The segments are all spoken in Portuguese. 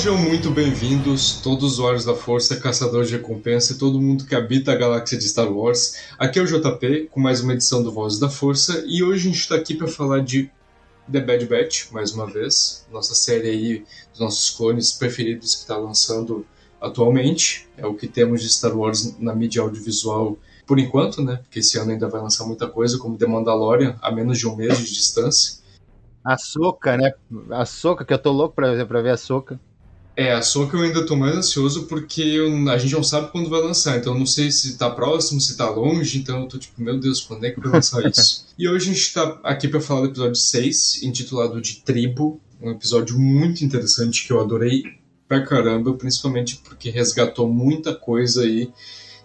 Sejam muito bem-vindos, todos os usuários da Força, caçadores de recompensa e todo mundo que habita a galáxia de Star Wars. Aqui é o JP, com mais uma edição do Vozes da Força, e hoje a gente está aqui para falar de The Bad Batch, mais uma vez, nossa série aí dos nossos clones preferidos que está lançando atualmente. É o que temos de Star Wars na mídia audiovisual por enquanto, né? Porque esse ano ainda vai lançar muita coisa, como The Mandalorian, a menos de um mês de distância. A Soca, né? A Soca, que eu tô louco pra, pra ver a Soca. É, a Soca eu ainda tô mais ansioso porque eu- a gente não sabe quando vai lançar, então eu não sei se tá próximo, se tá longe, então eu tô tipo, meu Deus, quando é que vai lançar isso? e hoje a gente tá aqui pra falar do episódio 6, intitulado de Tribo, um episódio muito interessante que eu adorei pra caramba, principalmente porque resgatou muita coisa aí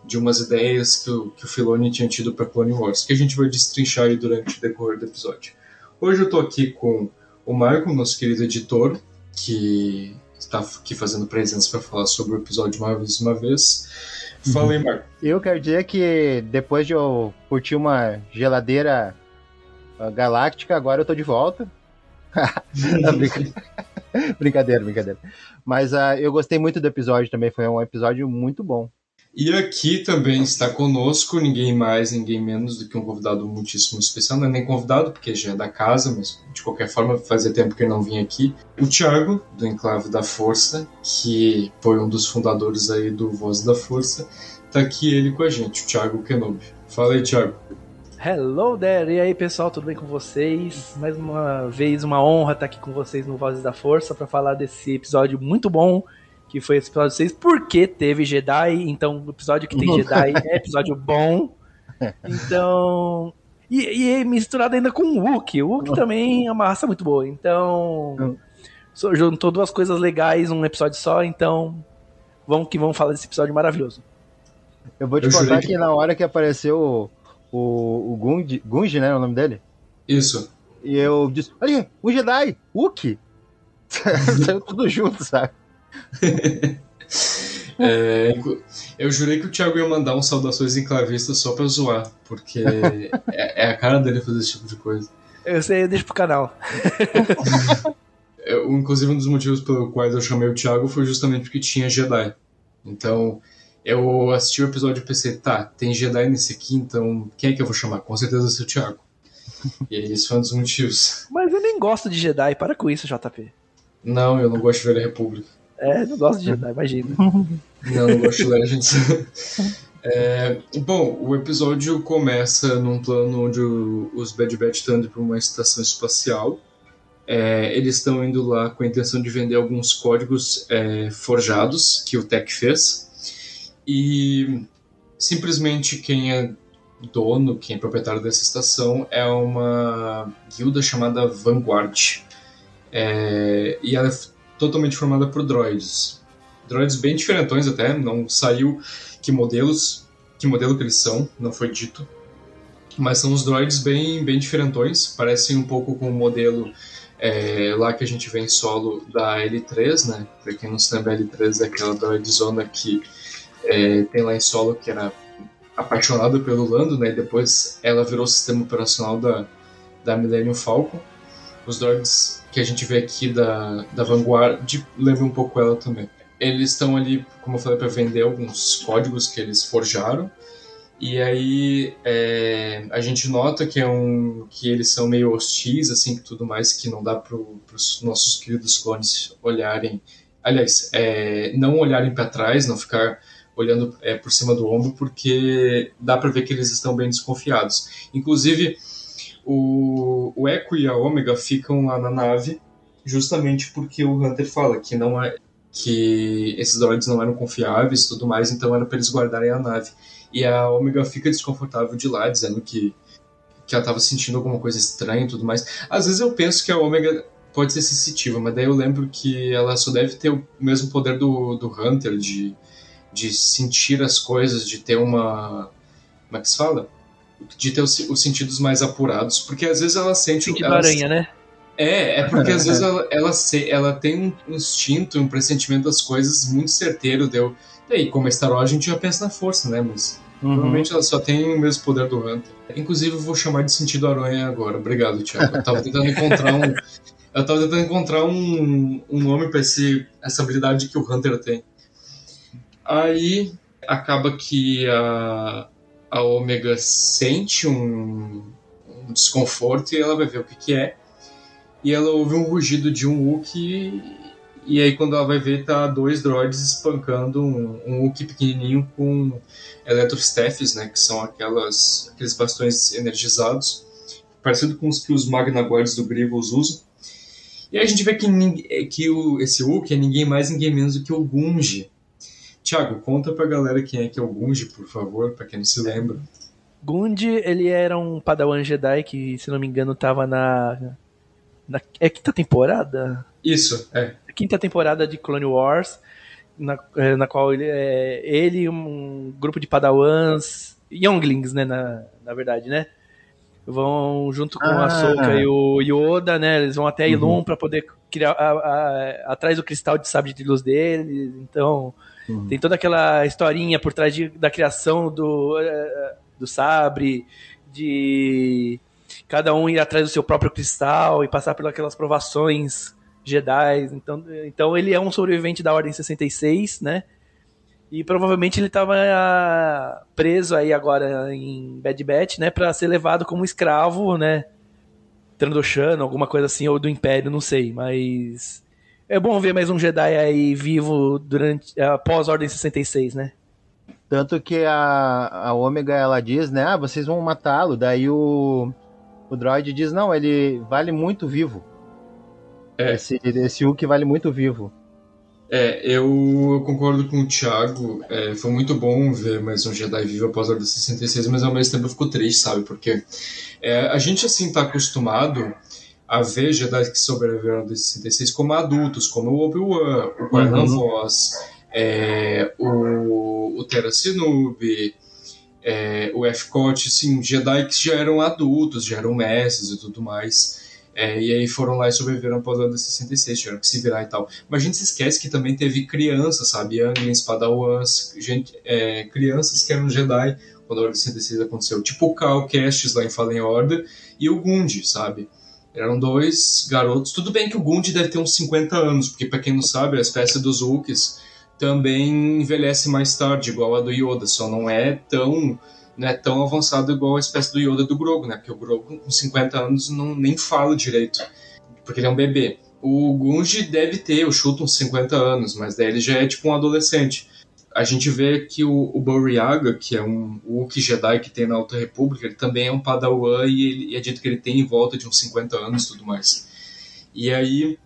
de umas ideias que o, que o Filoni tinha tido pra Clone Wars, que a gente vai destrinchar aí durante o decorrer do episódio. Hoje eu tô aqui com o Marco, nosso querido editor, que está aqui fazendo presença para falar sobre o episódio mais uma vez. Fala aí, Marco. Eu quero dizer que depois de eu curtir uma geladeira ah, galáctica, agora eu tô de volta. Brincadeira, brincadeira. Mas ah, eu gostei muito do episódio também, foi um episódio muito bom. E aqui também está conosco ninguém mais, ninguém menos do que um convidado muitíssimo especial. Não é nem convidado, porque já é da casa, mas de qualquer forma fazia tempo que ele não vinha aqui. O Thiago, do Enclave da Força, que foi um dos fundadores aí do Voz da Força. Tá aqui ele com a gente, o Thiago Kenobi. Fala aí, Thiago. Hello there! E aí pessoal, tudo bem com vocês? Mais uma vez, uma honra estar aqui com vocês no Vozes da Força para falar desse episódio muito bom, que foi esse episódio 6, porque teve Jedi, então o episódio que tem Jedi é episódio bom. Então. E, e misturado ainda com o Wookie. O Wookie também é uma raça muito boa. Então. só Juntou duas coisas legais num episódio só, então. Vamos que vamos falar desse episódio maravilhoso. Eu vou te Eu contar que... na hora que apareceu o, o, o Gungi, né, o nome dele? Isso. E eu disse, olha, o Jedi, Wookie. Saiu tudo junto, sabe? É, eu jurei que o Thiago ia mandar um saudações enclavistas só pra zoar, porque é, é a cara dele fazer esse tipo de coisa. Eu sei, eu deixo pro canal. Eu, inclusive, um dos motivos pelo quais eu chamei o Thiago foi justamente porque tinha Jedi. Então, eu assisti o episódio e pensei, tá, tem Jedi nesse aqui, então quem é que eu vou chamar? Com certeza vai ser o Thiago. E esse foi um dos motivos. Mas eu nem gosto de Jedi, para com isso, JP. Não, eu não gosto de ver a República. É, não gosto de Jedi, imagina. Não, não gosto de Legends. É, bom, o episódio começa num plano onde o- os Bad Batch estão indo para uma estação espacial. É, eles estão indo lá com a intenção de vender alguns códigos é, forjados que o Tech fez. E simplesmente quem é dono, quem é proprietário dessa estação é uma guilda chamada Vanguard. É, e ela totalmente formada por droids. droids bem diferentões até, não saiu que modelos, que modelo que eles são, não foi dito. Mas são uns droids bem, bem diferentões, parecem um pouco com o modelo é, lá que a gente vê em solo da L3, né? Pra quem não lembra, a L3 é aquela droidzona que é, tem lá em solo que era apaixonada pelo Lando, né? Depois ela virou o sistema operacional da, da Millennium Falcon. Os droids que a gente vê aqui da, da Vanguard lembram um pouco ela também. Eles estão ali, como eu falei, para vender alguns códigos que eles forjaram. E aí é, a gente nota que é um que eles são meio hostis, assim, tudo mais, que não dá para os nossos queridos clones olharem, aliás, é, não olharem para trás, não ficar olhando é, por cima do ombro, porque dá para ver que eles estão bem desconfiados. Inclusive, o, o Echo e a Ômega ficam lá na nave, justamente porque o Hunter fala que não é que esses droids não eram confiáveis e tudo mais, então era para eles guardarem a nave. E a Ômega fica desconfortável de lá, dizendo que, que ela estava sentindo alguma coisa estranha e tudo mais. Às vezes eu penso que a Ômega pode ser sensitiva, mas daí eu lembro que ela só deve ter o mesmo poder do, do Hunter de de sentir as coisas, de ter uma. Como é que se fala? De ter os, os sentidos mais apurados. Porque às vezes ela sente. Sentido ela, aranha, né? É, é porque às vezes ela, ela, se, ela tem um instinto, um pressentimento das coisas muito certeiro. Deu. E aí, como é Star Wars, a gente já pensa na força, né? Mas uhum. provavelmente ela só tem o mesmo poder do Hunter. Inclusive, eu vou chamar de sentido aranha agora. Obrigado, Thiago. Eu tava tentando encontrar um. Eu tava tentando encontrar um, um nome para essa habilidade que o Hunter tem. Aí acaba que a, a Ômega sente um, um, desconforto e ela vai ver o que, que é. E ela ouve um rugido de um Wookiee e aí quando ela vai ver tá dois droids espancando um, um Wookiee pequenininho com eletrostaffs, né, que são aquelas, aqueles bastões energizados, parecido com os que os Magna Guards do Grievous usam. E aí a gente vê que, que o, esse Wookiee é ninguém mais ninguém menos do que o Gunji, Tiago, conta pra galera quem é que é o Gunji, por favor, pra quem não se lembra. Gunji, ele era um padawan Jedi que, se não me engano, tava na... na é quinta temporada? Isso, é. Quinta temporada de Clone Wars, na, é, na qual ele é ele um grupo de padawans, younglings, né, na, na verdade, né? Vão junto com ah. a Soka e o Yoda, né? Eles vão até Ilum uhum. para poder criar a, a, atrás do cristal de sabre de luz deles. Então, Uhum. Tem toda aquela historinha por trás de, da criação do, uh, do sabre, de cada um ir atrás do seu próprio cristal e passar por aquelas provações Jedi. Então, então ele é um sobrevivente da Ordem 66, né? E provavelmente ele estava uh, preso aí agora em Bad Batch, né? Para ser levado como escravo, né? Trandoshano, alguma coisa assim, ou do Império, não sei. Mas é bom ver mais um Jedi aí vivo durante após a Ordem 66, né? Tanto que a, a Ômega ela diz, né? Ah, vocês vão matá-lo. Daí o, o droid diz: Não, ele vale muito vivo. É. Esse, esse Hulk vale muito vivo. É, eu concordo com o Thiago. É, foi muito bom ver mais um Jedi vivo após a Ordem 66, mas ao mesmo tempo eu fico triste, sabe? Porque é, a gente, assim, tá acostumado a ver Jedi que sobreviveram de 66 como adultos, como o Obi-Wan, o Guardian uhum. Voss, é, o, o Terra Sinub, é, o F-Cote, sim, Jedi que já eram adultos, já eram mestres e tudo mais. É, e aí foram lá e sobreviveram após a Ordem 66, tiveram que se virar e tal. Mas a gente se esquece que também teve crianças, sabe? Younglings, Padawans, gente, é, crianças que eram Jedi quando a Ordem 66 aconteceu. Tipo o Cal Kestis lá em Fallen Order e o Gundi, sabe? Eram dois garotos. Tudo bem que o Gund deve ter uns 50 anos, porque para quem não sabe, a espécie dos Wookies também envelhece mais tarde, igual a do Yoda, só não é tão não é tão avançado igual a espécie do Yoda do Grogu, né? Porque o Grogu com 50 anos não nem fala direito, porque ele é um bebê. O Gunji deve ter, eu chuto uns 50 anos, mas daí ele já é tipo um adolescente a gente vê que o, o Boriaga, que é um Wookiee Jedi que tem na Alta República, ele também é um Padawan e, ele, e é dito que ele tem em volta de uns 50 anos e tudo mais. E aí,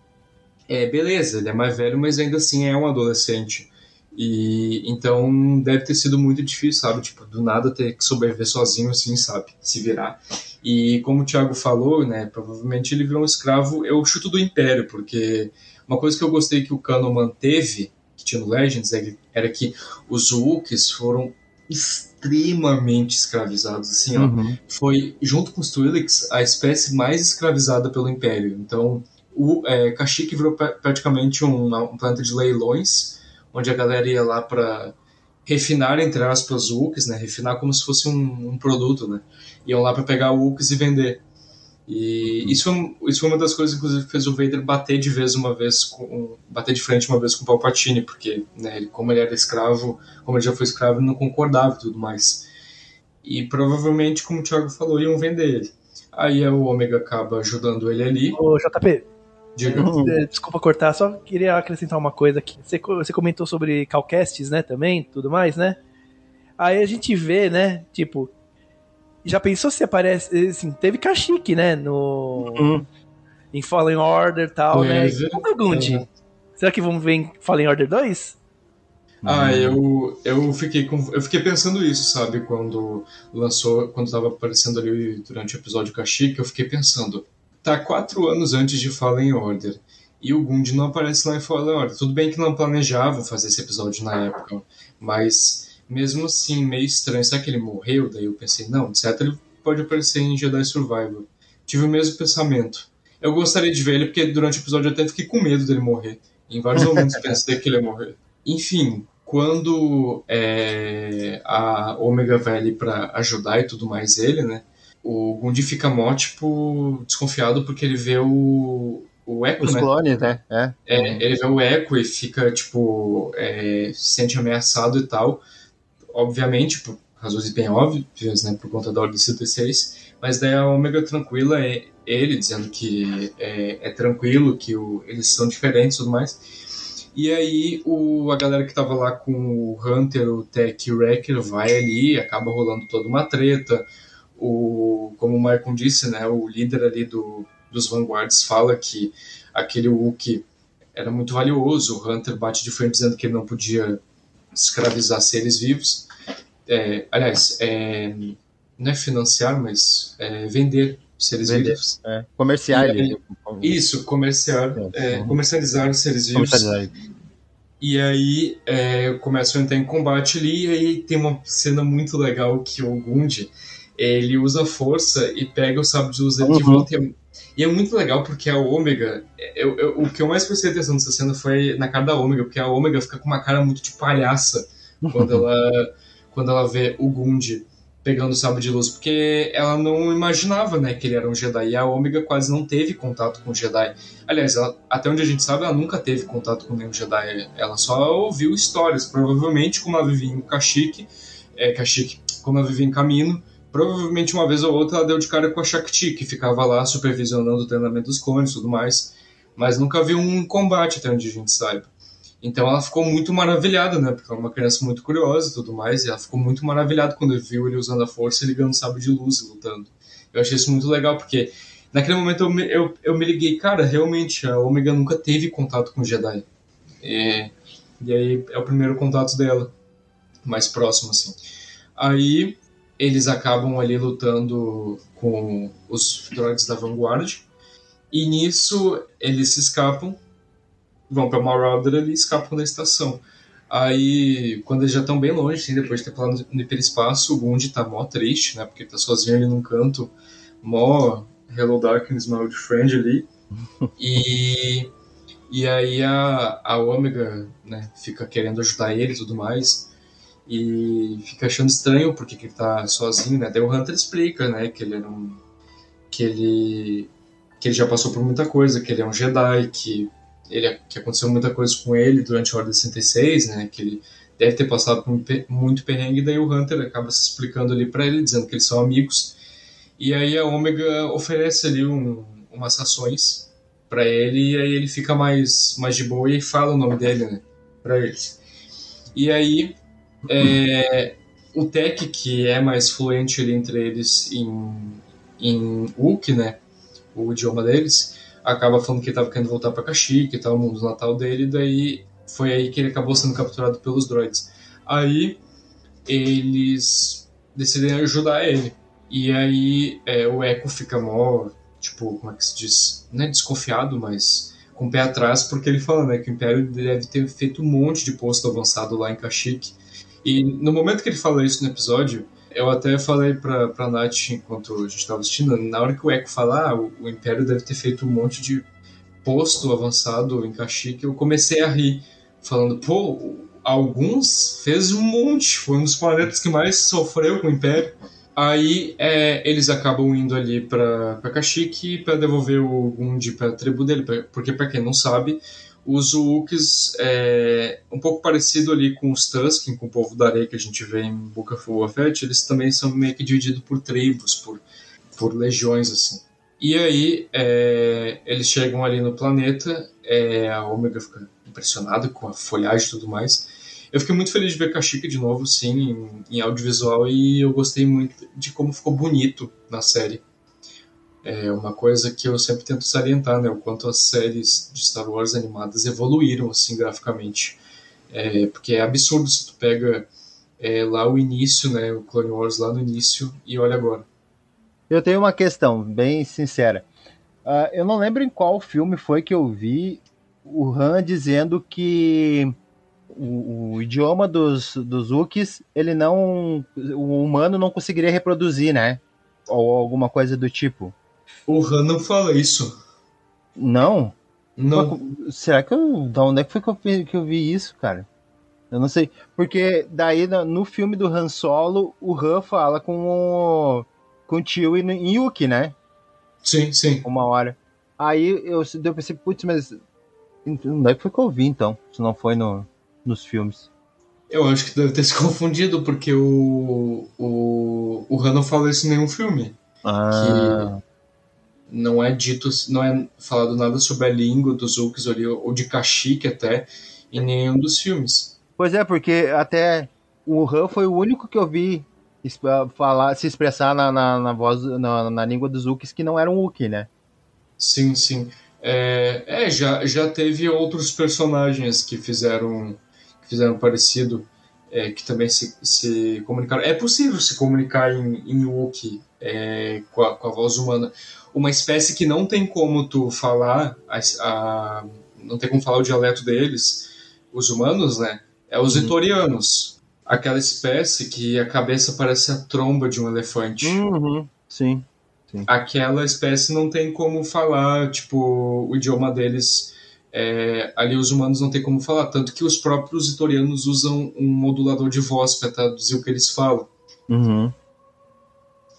é, beleza, ele é mais velho, mas ainda assim é um adolescente. E então deve ter sido muito difícil, sabe? Tipo, do nada ter que sobreviver sozinho assim, sabe? Se virar. E como o Thiago falou, né? Provavelmente ele virou um escravo, eu chuto do Império, porque uma coisa que eu gostei que o Cano manteve que tinha no Legends era que os Wookiees foram extremamente escravizados. Assim, Uhum. ó, foi, junto com os Twi'leks, a espécie mais escravizada pelo Império. Então, o é, Kashyyyk virou pra- praticamente um, um planeta de leilões, onde a galera ia lá para refinar, entre aspas, Wookiees, né? Refinar como se fosse um, um produto, né? Iam lá para pegar Wookiees e vender. E isso foi, isso foi uma das coisas, inclusive, que fez o Vader bater de vez uma vez com bater de frente uma vez com o Palpatine, porque, né, ele, como ele era escravo, como ele já foi escravo, ele não concordava e tudo mais. E provavelmente, como o Thiago falou, iam vender ele. Aí o Ômega acaba ajudando ele ali. Ô, JP, Diga. Uhum. eh, desculpa cortar, só queria acrescentar uma coisa aqui. Você, co- você comentou sobre calcasts, né, também, tudo mais, né? Aí a gente vê, né, tipo, já pensou se aparece, assim, teve Kashyyyk, né, no... Uhum. Em Fallen Order e tal, né? Teve. E o Burgundy? Uhum. Será que vamos ver em Fallen Order 2? Ah, eu, eu, fiquei com, eu fiquei pensando isso, sabe? Quando lançou, quando tava aparecendo ali durante o episódio Kashyyyk, eu fiquei pensando, tá quatro anos antes de Fallen Order, e o Gund não aparece lá em Fallen Order. Tudo bem que não planejavam fazer esse episódio na época, mas mesmo assim, meio estranho. Será que ele morreu? Daí eu pensei, não, de certo ele pode aparecer em Jedi Survivor. Tive o mesmo pensamento. Eu gostaria de ver ele, porque durante o episódio eu até fiquei com medo dele morrer. Em vários momentos pensei que ele ia morrer. Enfim, quando é, a Omega vai ali pra ajudar e tudo mais ele, né? O Gundi fica mó, tipo, desconfiado porque ele vê o, o Echo, Os né? clones, né? É. É, ele vê o Echo e fica, tipo, é, se sente ameaçado e tal. Obviamente, por razões bem óbvias, né? Por conta da Ordem 106. Mas daí a Ômega tranquila é ele dizendo que é, é tranquilo, que o- eles são diferentes e tudo mais. E aí o, a galera que tava lá com o Hunter, o Tech e o Wrecker vai ali, acaba rolando toda uma treta. O, como o Michael disse, né? O líder ali do, dos Vanguards fala que aquele Wookiee era muito valioso. O Hunter bate de frente dizendo que ele não podia escravizar seres vivos. É, aliás, é, não é financiar, mas é vender seres Vender. vivos. é. Comercial. E aí- ele- Isso, comerciar, é, Uhum. comercializar seres vivos. Comercializar. E aí é, começam a entrar em combate ali, e aí tem uma cena muito legal que o Gundi ele usa força e pega o sabre de luz dele de Uhum. volta. E é, e é muito legal porque a Ômega. eu- eu- o que eu mais prestei atenção nessa cena foi na cara da Ômega, porque a Ômega fica com uma cara muito de palhaça quando ela, quando ela vê o Gundi pegando o sabre de luz, porque ela não imaginava né, que ele era um Jedi. E a Ômega quase não teve contato com o Jedi. Aliás, ela- até onde a gente sabe, ela nunca teve contato com nenhum Jedi. Ela só ouviu histórias. Provavelmente, como ela vivia em Kashyyyk, é, Kashyyyk, como ela vivia em Camino, provavelmente uma vez ou outra ela deu de cara com a Shakti, que ficava lá supervisionando o treinamento dos clones e tudo mais. Mas nunca viu um combate, até onde a gente sabe. Então ela ficou muito maravilhada, né? Porque ela é uma criança muito curiosa e tudo mais. E ela ficou muito maravilhada quando viu ele usando a força e ligando o de luz e lutando. Eu achei isso muito legal, porque naquele momento eu me, eu, eu me liguei, cara, realmente a Omega nunca teve contato com o Jedi. É, e aí é o primeiro contato dela, mais próximo, assim. Aí eles acabam ali lutando com os droids da Vanguard. E nisso eles se escapam, vão pra Marauder ali e escapam da estação. Aí, quando eles já estão bem longe, assim, depois de ter pulado no hiperespaço, o Gundi tá mó triste, né? Porque ele tá sozinho ali num canto, mó Hello Darkness, my old friend ali. E, e aí a, a Omega, né, fica querendo ajudar ele e tudo mais. E fica achando estranho porque que ele tá sozinho, né? Daí o Hunter explica, né, que ele era um. que ele. que ele já passou por muita coisa, que ele é um Jedi, que ele, que aconteceu muita coisa com ele durante a Ordem 66, né? Que ele deve ter passado por muito perrengue, daí o Hunter acaba se explicando ali pra ele, dizendo que eles são amigos. E aí a Omega oferece ali um, umas rações pra ele, e aí ele fica mais, mais de boa e fala o nome dele, né? Pra eles. E aí é, o Tech, que é mais fluente entre eles em, em Wookiee, né? O idioma deles, acaba falando que ele tava querendo voltar pra Kashyyyk e tal, o mundo natal dele, daí foi aí que ele acabou sendo capturado pelos droids. Aí eles decidem ajudar ele. E aí é, o Echo fica mó, tipo, como é que se diz? Não é desconfiado, mas com o pé atrás, porque ele fala né, que o Império deve ter feito um monte de posto avançado lá em Kashyyyk. E no momento que ele fala isso no episódio, eu até falei pra, pra Nath enquanto a gente estava assistindo, na hora que o Echo falar, ah, o, o, Império deve ter feito um monte de posto avançado em Kashyyyk, eu comecei a rir, falando, pô, alguns fez um monte, foi um dos planetas que mais sofreu com o Império. Aí é, eles acabam indo ali para Kashyyyk para devolver o Gundi para a tribo dele, porque para quem não sabe, os Wookies é um pouco parecido ali com os Tusken, com o povo da areia que a gente vê em Book of Fett, eles também são meio que divididos por tribos, por, por legiões assim. E aí é, eles chegam ali no planeta, é, a Omega fica impressionada com a folhagem e tudo mais. Eu fiquei muito feliz de ver Kashyyyk de novo, sim, em, em audiovisual e eu gostei muito de como ficou bonito na série. É uma coisa que eu sempre tento salientar, né? O quanto as séries de Star Wars animadas evoluíram, assim, graficamente. É, porque é absurdo se tu pega é, lá o início, né? O Clone Wars lá no início e olha agora. Eu tenho uma questão bem sincera. Uh, eu não lembro em qual filme foi que eu vi o Han dizendo que o, o, idioma dos, dos Ukis, ele não. O humano não conseguiria reproduzir, né? Ou alguma coisa do tipo. O Han não fala isso. Não? Não. será que eu. Da onde é que foi que eu, vi, que eu vi isso, cara? Eu não sei. Porque daí no filme do Han Solo, o Han fala com o. com o tio em Yuki, né? Sim, sim. Uma hora. Aí eu, eu pensei, putz, mas. Onde é que foi que eu vi então? Se não foi no, nos filmes. Eu acho que deve ter se confundido, porque o. O, o Han não fala isso em nenhum filme. Ah. Que não é dito, não é falado nada sobre a língua dos ali, ou de Kashyyyk até, em nenhum dos filmes. Pois é, porque até o Han foi o único que eu vi falar, se expressar na, na, na voz, na, na, língua dos Zulks que não era um Wookiee, né? Sim, sim. É, é, já, já teve outros personagens que fizeram, que fizeram parecido, é, que também se, se comunicaram. É possível se comunicar em, em Wookiee é, com, a, com a voz humana uma espécie que não tem como tu falar, a, a, não tem como falar o dialeto deles, os humanos, né? É os uhum. vitorianos. Aquela espécie que a cabeça parece a tromba de um elefante. Uhum. Sim. Sim. Aquela espécie não tem como falar, tipo, o idioma deles. É, ali os humanos não tem como falar, tanto que os próprios vitorianos usam um modulador de voz para traduzir o que eles falam. Uhum.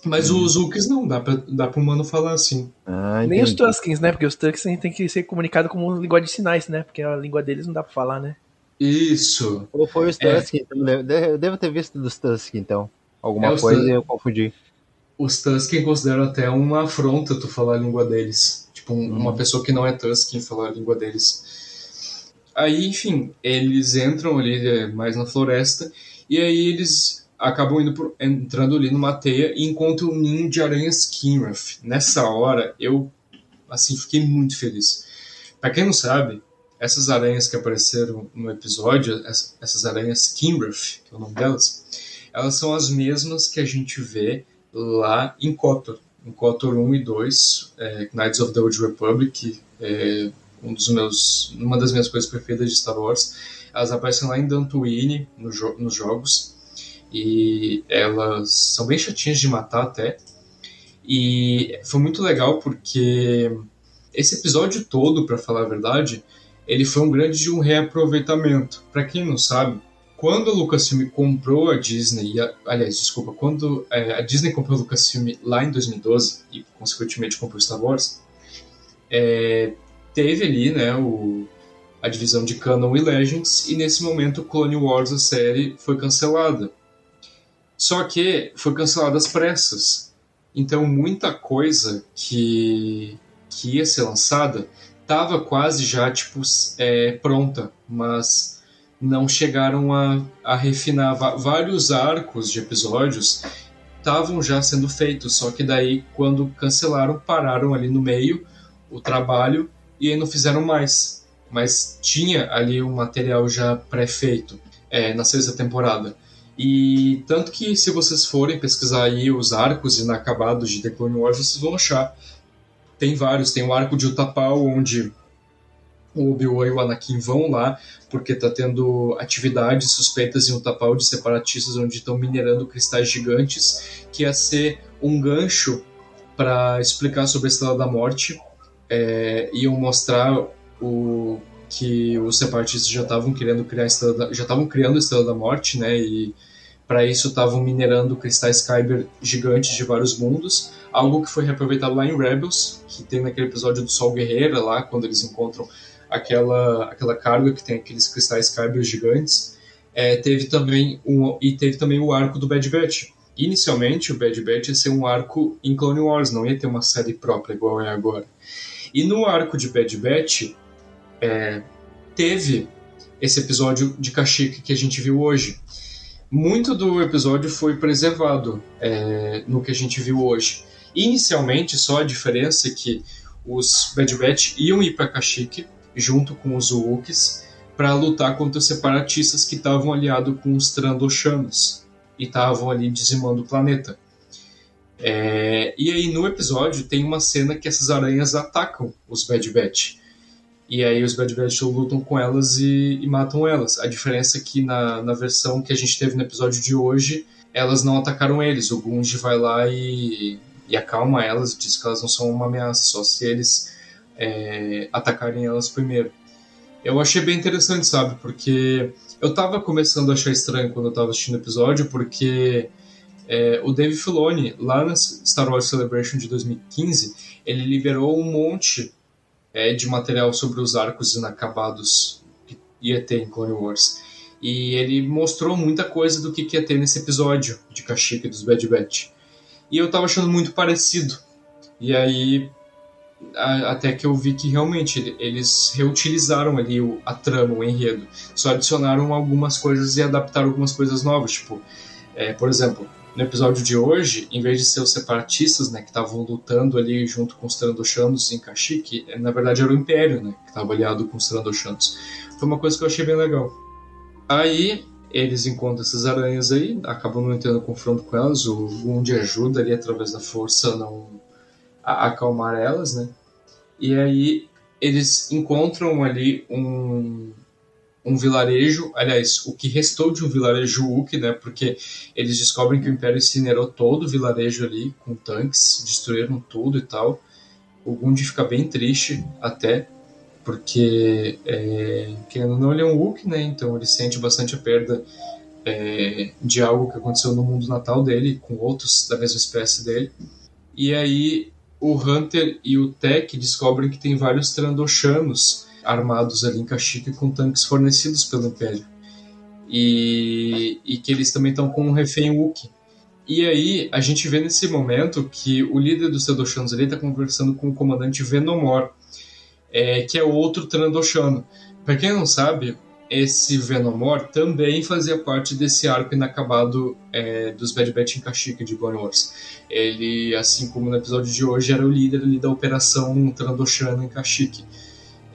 Mas hum. os Hulks não, dá pra, dá pro humano falar assim. Ah, Nem os Tuskens, né? Porque os Tuskens tem que ser comunicado como linguagem de sinais, né? Porque a língua deles não dá pra falar, né? Isso. Ou foi os Tuskens, é. eu devo ter visto dos Tuskens, então. Alguma é, coisa e eu confundi. Os Tuskens consideram até uma afronta tu falar a língua deles. Tipo, um, uma pessoa que não é Tusken falar a língua deles. Aí, enfim, eles entram ali é, mais na floresta e aí eles acabam indo por, entrando ali numa teia e encontram um ninho de aranhas Kinrath. Nessa hora, eu assim fiquei muito feliz. Para quem não sabe, essas aranhas que apareceram no episódio, essas aranhas Kinrath, que é o nome delas, elas são as mesmas que a gente vê lá em KOTOR. Em KOTOR 1 e 2, é, Knights of the Old Republic, é, um dos meus, uma das minhas coisas preferidas de Star Wars. Elas aparecem lá em Dantooine, no jo nos jogos, e elas são bem chatinhas de matar até. E foi muito legal porque esse episódio todo, para falar a verdade, ele foi um grande de um reaproveitamento. Para quem não sabe, quando a Lucasfilm comprou a Disney, aliás, desculpa, quando é, a Disney comprou a Lucasfilm lá em 2012 e consequentemente comprou Star Wars, é, teve ali, né, o, a divisão de Canon e Legends e nesse momento Clone Wars a série foi cancelada. Só que foi cancelado às pressas. Então muita coisa que, que ia ser lançada estava quase já tipo é, pronta, mas não chegaram a, a refinar. Vários arcos de episódios estavam já sendo feitos, só que daí quando cancelaram pararam ali no meio o trabalho e aí não fizeram mais. Mas tinha ali o material já pré-feito é, na sexta temporada. E tanto que se vocês forem pesquisar aí os arcos inacabados de The Clone Wars, vocês vão achar. Tem vários, tem o arco de Utapau, onde o Obi-Wan e o Anakin vão lá porque está tendo atividades suspeitas em Utapau de separatistas onde estão minerando cristais gigantes, que ia ser um gancho para explicar sobre a Estrela da Morte. É, iam mostrar o que os separatistas já estavam querendo criar da, já estavam criando a Estrela da Morte, né? E para isso estavam minerando cristais Kyber gigantes de vários mundos, algo que foi reaproveitado lá em Rebels, que tem naquele episódio do Sol Guerreira lá, quando eles encontram aquela, aquela carga que tem aqueles cristais Kyber gigantes. É, teve também um, e teve também o arco do Bad Batch. Inicialmente, o Bad Batch ia ser um arco em Clone Wars, não ia ter uma série própria igual é agora. E no arco de Bad Batch, é, teve esse episódio de Kashyyyk que a gente viu hoje. Muito do episódio foi preservado é, no que a gente viu hoje. Inicialmente, só a diferença é que os Bad Batch iam ir para Kashyyyk junto com os Wookiees para lutar contra os separatistas que estavam aliados com os Trandoshanos e estavam ali dizimando o planeta. É, e aí no episódio tem uma cena que essas aranhas atacam os Bad Batch. E aí os Bad Batch lutam com elas e, e matam elas. A diferença é que na, na versão que a gente teve no episódio de hoje, elas não atacaram eles. O Gunji vai lá e, e acalma elas, diz que elas não são uma ameaça, só se eles é, atacarem elas primeiro. Eu achei bem interessante, sabe? Porque eu tava começando a achar estranho quando eu tava assistindo o episódio, porque é, o Dave Filoni, lá na Star Wars Celebration de 2015, ele liberou um monte é, de material sobre os arcos inacabados que ia ter em Clone Wars. E ele mostrou muita coisa do que, que ia ter nesse episódio de Kashyyyk dos Bad Batch. E eu tava achando muito parecido. E aí até que eu vi que realmente eles reutilizaram ali o, a trama, o enredo. Só adicionaram algumas coisas e adaptaram algumas coisas novas. Tipo, é, por exemplo, no episódio de hoje, em vez de ser os separatistas, né, que estavam lutando ali junto com os Trandoshanos em Kashyyyk, na verdade era o Império, né, que estava aliado com os Trandoshanos. Foi uma coisa que eu achei bem legal. Aí eles encontram essas aranhas aí, acabam não entrando confronto com elas, o Gund ajuda ali através da força não a acalmar elas, né? E aí eles encontram ali um, um vilarejo, aliás, o que restou de um vilarejo Wookiee, né? Porque eles descobrem que o Império incinerou todo o vilarejo ali com tanques, destruíram tudo e tal. O Gundi fica bem triste até, porque é, não ele é um Wookiee, né? Então ele sente bastante a perda é, de algo que aconteceu no mundo natal dele com outros da mesma espécie dele. E aí o Hunter e o Tech descobrem que tem vários Trandoshanos armados ali em Kashyyyk com tanques fornecidos pelo Império. E, e que eles também estão com um refém Wookiee. E aí a gente vê nesse momento que o líder dos Trandoshanos ali está conversando com o comandante Venomor, é, que é outro Trandoshano. Para quem não sabe, esse Venomor também fazia parte desse arco inacabado é, dos Bad Batch em Kashyyyk de Clone Wars. Ele, assim como no episódio de hoje, era o líder ali da operação Trandoshana em Kashyyyk.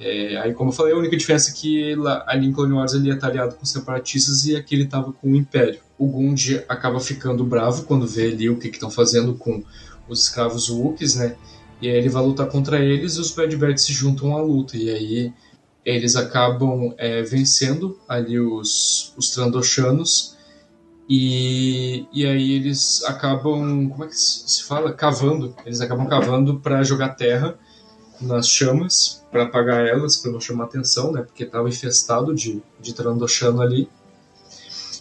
É, aí, como eu falei, a única diferença é que lá, ali em Clone Wars ele ia aliado com separatistas e aqui ele estava com o Império. O Gund acaba ficando bravo quando vê ali o que estão fazendo com os escravos Wookiees, né? E aí ele vai lutar contra eles e os Bad Batch se juntam à luta. E aí eles acabam é, vencendo ali os, os Trandoshanos e, e aí eles acabam, como é que se fala? Cavando. Eles acabam cavando para jogar terra nas chamas, para apagar elas, para não chamar atenção, né? Porque estava infestado de, de Trandoshano ali.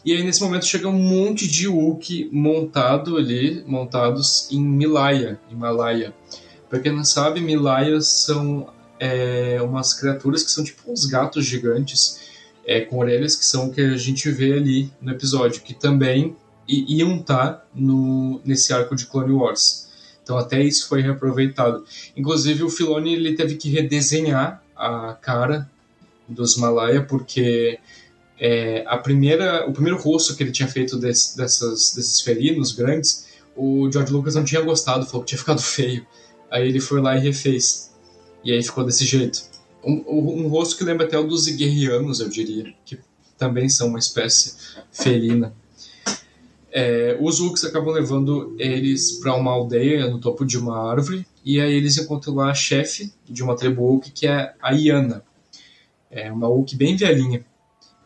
E aí nesse momento chega um monte de Wookiee montado ali, montados em Milaya, Himalaia. Para quem não sabe, Milayas são é, umas criaturas que são tipo uns gatos gigantes é, com orelhas que são o que a gente vê ali no episódio, que também iam estar tá no, nesse arco de Clone Wars. Então até isso foi reaproveitado. Inclusive o Filoni ele teve que redesenhar a cara dos Malaya porque é, a primeira, o primeiro rosto que ele tinha feito desse, dessas, desses felinos grandes, o George Lucas não tinha gostado, falou que tinha ficado feio. Aí ele foi lá e refez. E aí ficou desse jeito. Um, um, um rosto que lembra até o dos guerrianos, eu diria, que também são uma espécie felina. É, os Uks acabam levando eles para uma aldeia no topo de uma árvore, e aí eles encontram lá a chefe de uma tribo Uk, que é a Iana. É uma Wookiee bem velhinha.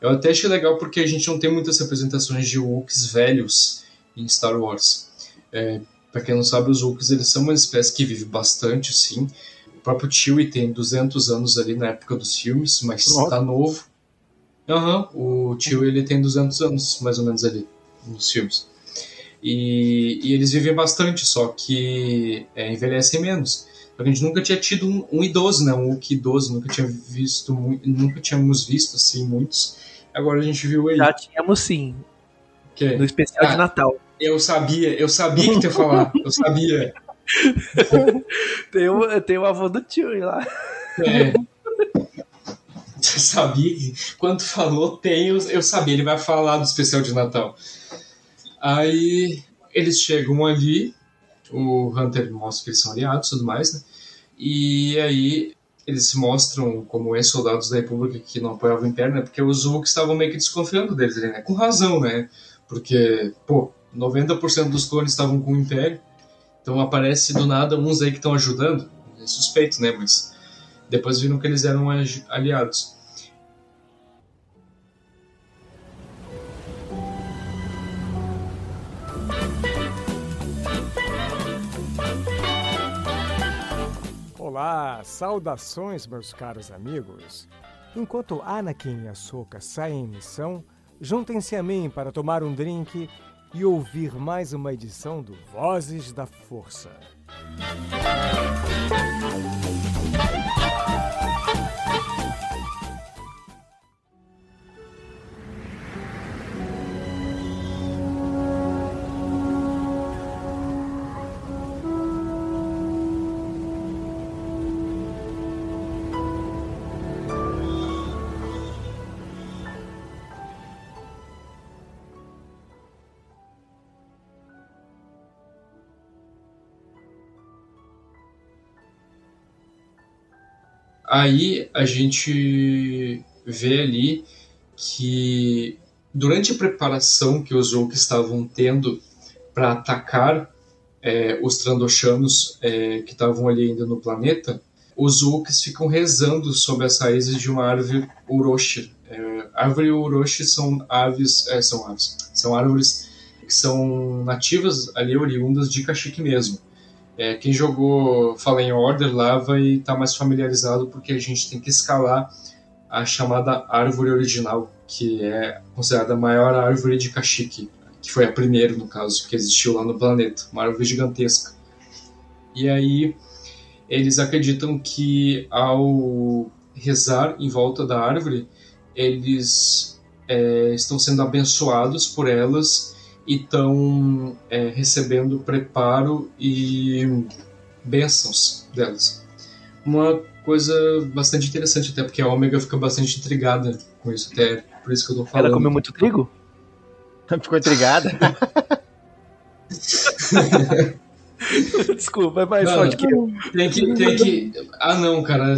Eu até achei legal porque a gente não tem muitas representações de Wookiees velhos em Star Wars. É, para quem não sabe, os Wookiees eles são uma espécie que vive bastante, sim. O próprio Chewie tem 200 anos ali na época dos filmes, mas está novo. Aham, uhum, o Chewie ele tem 200 anos, mais ou menos ali, nos filmes. E, e eles vivem bastante, só que é, envelhecem menos. A gente nunca tinha tido um, um idoso, né? Um Wookiee idoso, nunca tinha visto, nunca tínhamos visto assim muitos. Agora a gente viu aí. Já tínhamos sim. Que? No especial ah, de Natal. Eu sabia, eu sabia que tu ia falar. Eu sabia. tem, o, tem o avô do tio lá. É. Eu sabia que quando falou tem, eu, eu sabia, ele vai falar do especial de Natal. Aí eles chegam ali, o Hunter mostra que eles são aliados e tudo mais, né? E aí eles se mostram como ex-soldados da República que não apoiavam o Império, né? Porque os Hulk estavam meio que desconfiando deles, né? Com razão, né? Porque, pô, 90% dos clones estavam com o Império, então aparece do nada uns aí que estão ajudando. É suspeito, né? Mas depois viram que eles eram aliados. Olá, saudações, meus caros amigos. Enquanto Anakin e Ahsoka saem em missão, juntem-se a mim para tomar um drink e ouvir mais uma edição do Vozes da Força. Aí a gente vê ali que durante a preparação que os Hulk estavam tendo para atacar é, os Trandoshanos é, que estavam ali ainda no planeta, os Hulks ficam rezando sobre as raízes de uma árvore Uroshi. É, árvore Uroshi são aves, é, são aves, são árvores que são nativas ali oriundas de Kashyyyk mesmo. É, quem jogou Fallen Order lá vai estar tá mais familiarizado porque a gente tem que escalar a chamada árvore original, que é considerada a maior árvore de Kashyyyk, que foi a primeira, no caso, que existiu lá no planeta, uma árvore gigantesca. E aí eles acreditam que ao rezar em volta da árvore, eles é, estão sendo abençoados por elas e estão é, recebendo preparo e bênçãos delas. Uma coisa bastante interessante, até porque a Ômega fica bastante intrigada com isso, até por isso que eu tô falando. Ela comeu muito trigo? Ficou intrigada? Desculpa, é mais não, forte que eu. Tem que, tem que. Ah, não, cara.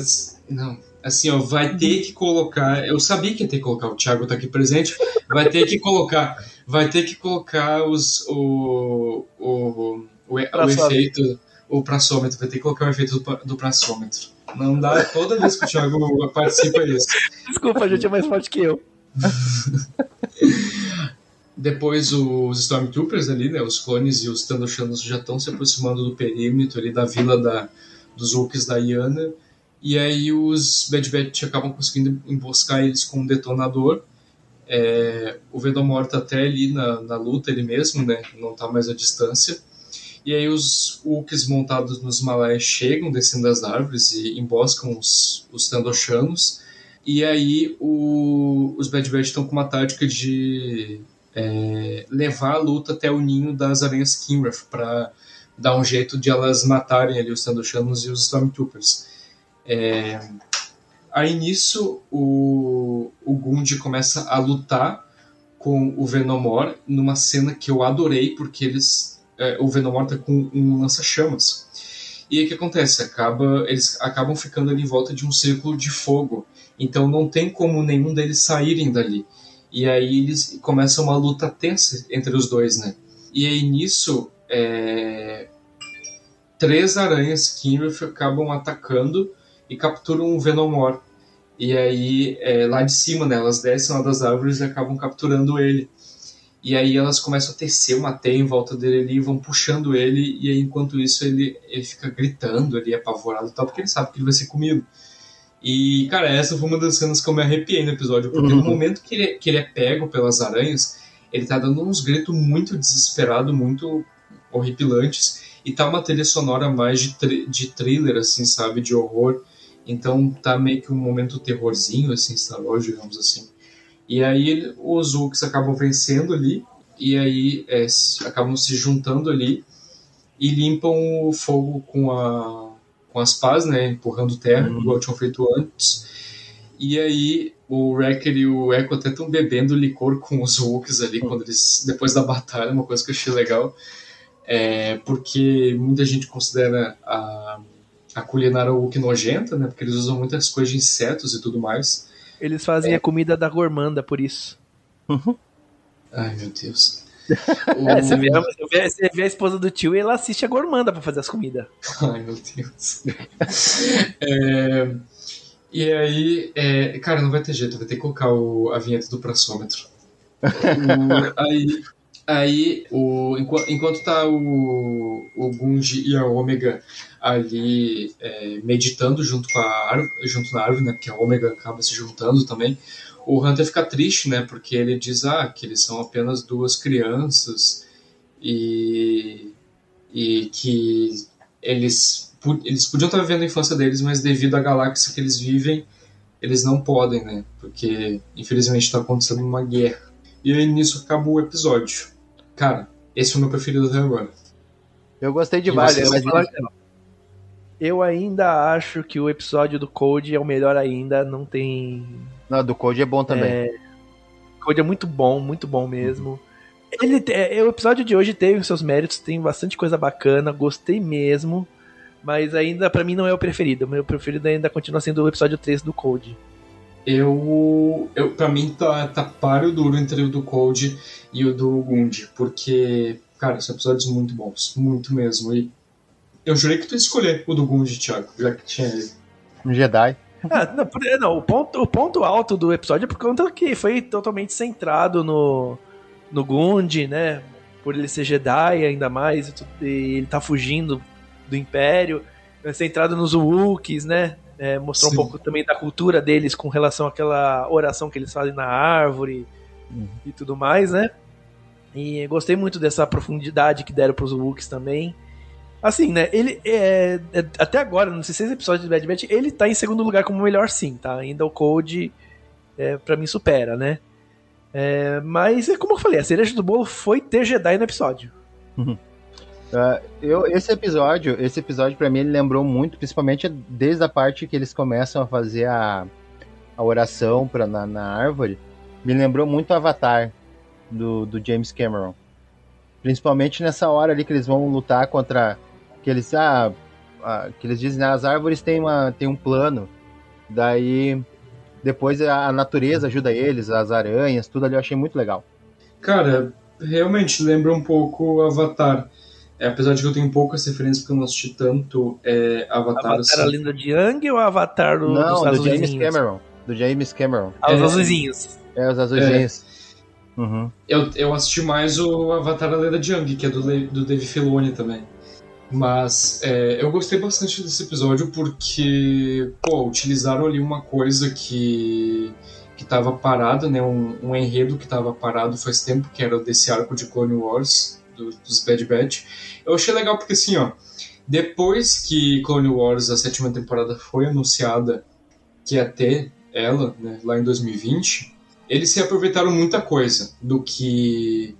Não. Assim, ó, vai ter que colocar. Eu sabia que ia ter que colocar, o Thiago tá aqui presente. Vai ter que colocar vai ter que colocar os, o, o, o, o efeito, o praçômetro, vai ter que colocar o efeito do, do praçômetro. Não dá, toda vez que o Thiago participa é isso. Desculpa, a gente é mais forte que eu. Depois os Stormtroopers ali, né, os clones e os Tandoshanos já estão se aproximando do perímetro ali da vila da, dos Hulks da Iana. E aí os Bad Batch acabam conseguindo emboscar eles com um detonador. É, o Venomort tá até ali na, na luta ele mesmo, né? Não tá mais à distância. E aí os Wookies montados nos Malaias chegam descendo das árvores e emboscam os, os Tandoshanos. E aí o, os Bad Batch estão com uma tática de é, levar a luta até o ninho das aranhas Kinrath para dar um jeito de elas matarem ali os Tandoshanos e os Stormtroopers. É, Aí nisso o, o Gundi começa a lutar com o Venomor numa cena que eu adorei, porque eles. É, o Venomor tá com um lança-chamas. E aí o que acontece? Acaba, eles acabam ficando ali em volta de um círculo de fogo. Então não tem como nenhum deles saírem dali. E aí eles começam uma luta tensa entre os dois, né? E aí nisso, é... três aranhas Kinrith acabam atacando e capturam um Venomor. E aí, é, lá de cima, né, elas descem lá das árvores e acabam capturando ele. E aí elas começam a tecer uma teia em volta dele ali, e vão puxando ele, e aí enquanto isso ele, ele fica gritando ali, apavorado e tal, porque ele sabe que ele vai ser comido. E, cara, essa foi uma das cenas que eu me arrepiei no episódio, porque no momento que ele, que ele é pego pelas aranhas, ele tá dando uns gritos muito desesperado, muito horripilantes, e tá uma trilha sonora mais de, de thriller, assim, sabe, de horror. Então tá meio que um momento terrorzinho, assim, Wars, digamos assim. E aí os Hulks acabam vencendo ali, e aí é, acabam se juntando ali e limpam o fogo com, a, com as pás, né, empurrando terra, uhum. igual tinham feito antes. E aí o Wrecker e o Echo até estão bebendo licor com os Hulks ali, uhum. quando eles, depois da batalha, uma coisa que eu achei legal. É, porque muita gente considera a, a culinária nojenta, né, porque eles usam muitas coisas de insetos e tudo mais. Eles fazem é. a comida da gormanda, por isso. Uhum. Ai, meu Deus. É, você, vê, você, vê, a esposa do tio e ela assiste a gormanda para fazer as comidas. Ai, meu Deus. é, e aí, é, cara, não vai ter jeito, vai ter que colocar o, a vinheta do praçômetro. aí, aí o, enquanto, enquanto tá o, o Gunji e a Ômega ali é, meditando junto com a árvore, junto na árvore, né? Porque a Ômega acaba se juntando também. O Hunter fica triste, né? Porque ele diz ah, que eles são apenas duas crianças e, e que eles, eles podiam estar vivendo a infância deles, mas devido à galáxia que eles vivem, eles não podem, né? Porque infelizmente está acontecendo uma guerra. E aí nisso acaba o episódio. Cara, esse foi o meu preferido até agora. Eu gostei de vários, mas eu ainda acho que o episódio do Code é o melhor ainda, não tem. Não, do Code é bom também. É... O Code é muito bom, muito bom mesmo. Uhum. Ele, é, o episódio de hoje teve os seus méritos, tem bastante coisa bacana, gostei mesmo. Mas ainda, para mim, não é o preferido. O meu preferido ainda continua sendo o episódio 3 do Code. Eu, eu para mim tá, tá páreo duro entre o do Code e o do Gund, porque, cara, são episódios muito bons, muito mesmo. E eu jurei que tu ia escolher o do Gunji, Thiago, já que tinha ele. Um Jedi. Ah, não, não, o, ponto, o ponto alto do episódio é por conta que foi totalmente centrado no, no Gund, né? Por ele ser Jedi ainda mais, e ele tá fugindo do Império, é centrado nos Wookiees, né? É, mostrou Sim. um pouco também da cultura deles com relação àquela oração que eles fazem na árvore uhum. e tudo mais, né? E gostei muito dessa profundidade que deram pros Wookiees também. Assim, né? Ele é, é, Até agora, nos seis episódios de Bad Batch, ele tá em segundo lugar como melhor sim, tá? Ainda o Code, é, pra mim, supera, né? É, mas, é como eu falei, a cereja do bolo foi ter Jedi no episódio. Uh, eu, esse episódio, esse episódio para mim ele lembrou muito, principalmente desde a parte que eles começam a fazer a, a oração pra, na, na árvore, me lembrou muito o Avatar do, do James Cameron. Principalmente nessa hora ali que eles vão lutar contra que eles, ah, ah, que eles dizem, né, as árvores têm, uma, têm um plano, daí depois a natureza ajuda eles, as aranhas, tudo ali eu achei muito legal. Cara, realmente lembra um pouco Avatar. É, apesar de que eu tenho poucas referências porque eu não assisti tanto é, Avatar. Avatar assim. a Lenda de Yang ou Avatar do, não, do James Cameron. Do James Cameron. Ah, os é, azulzinhos. É, os azulzinhos. É. Uhum. Eu, eu assisti mais o Avatar a Lenda de Yang, que é do, do Dave Filoni também. Mas é, eu gostei bastante desse episódio porque, pô, utilizaram ali uma coisa que que estava parada, né, um, um enredo que estava parado faz tempo, que era desse arco de Clone Wars, do, dos Bad Batch. Eu achei legal porque, assim, ó, depois que Clone Wars, a sétima temporada, foi anunciada que ia ter ela, né, lá em 2020, eles se aproveitaram muita coisa do que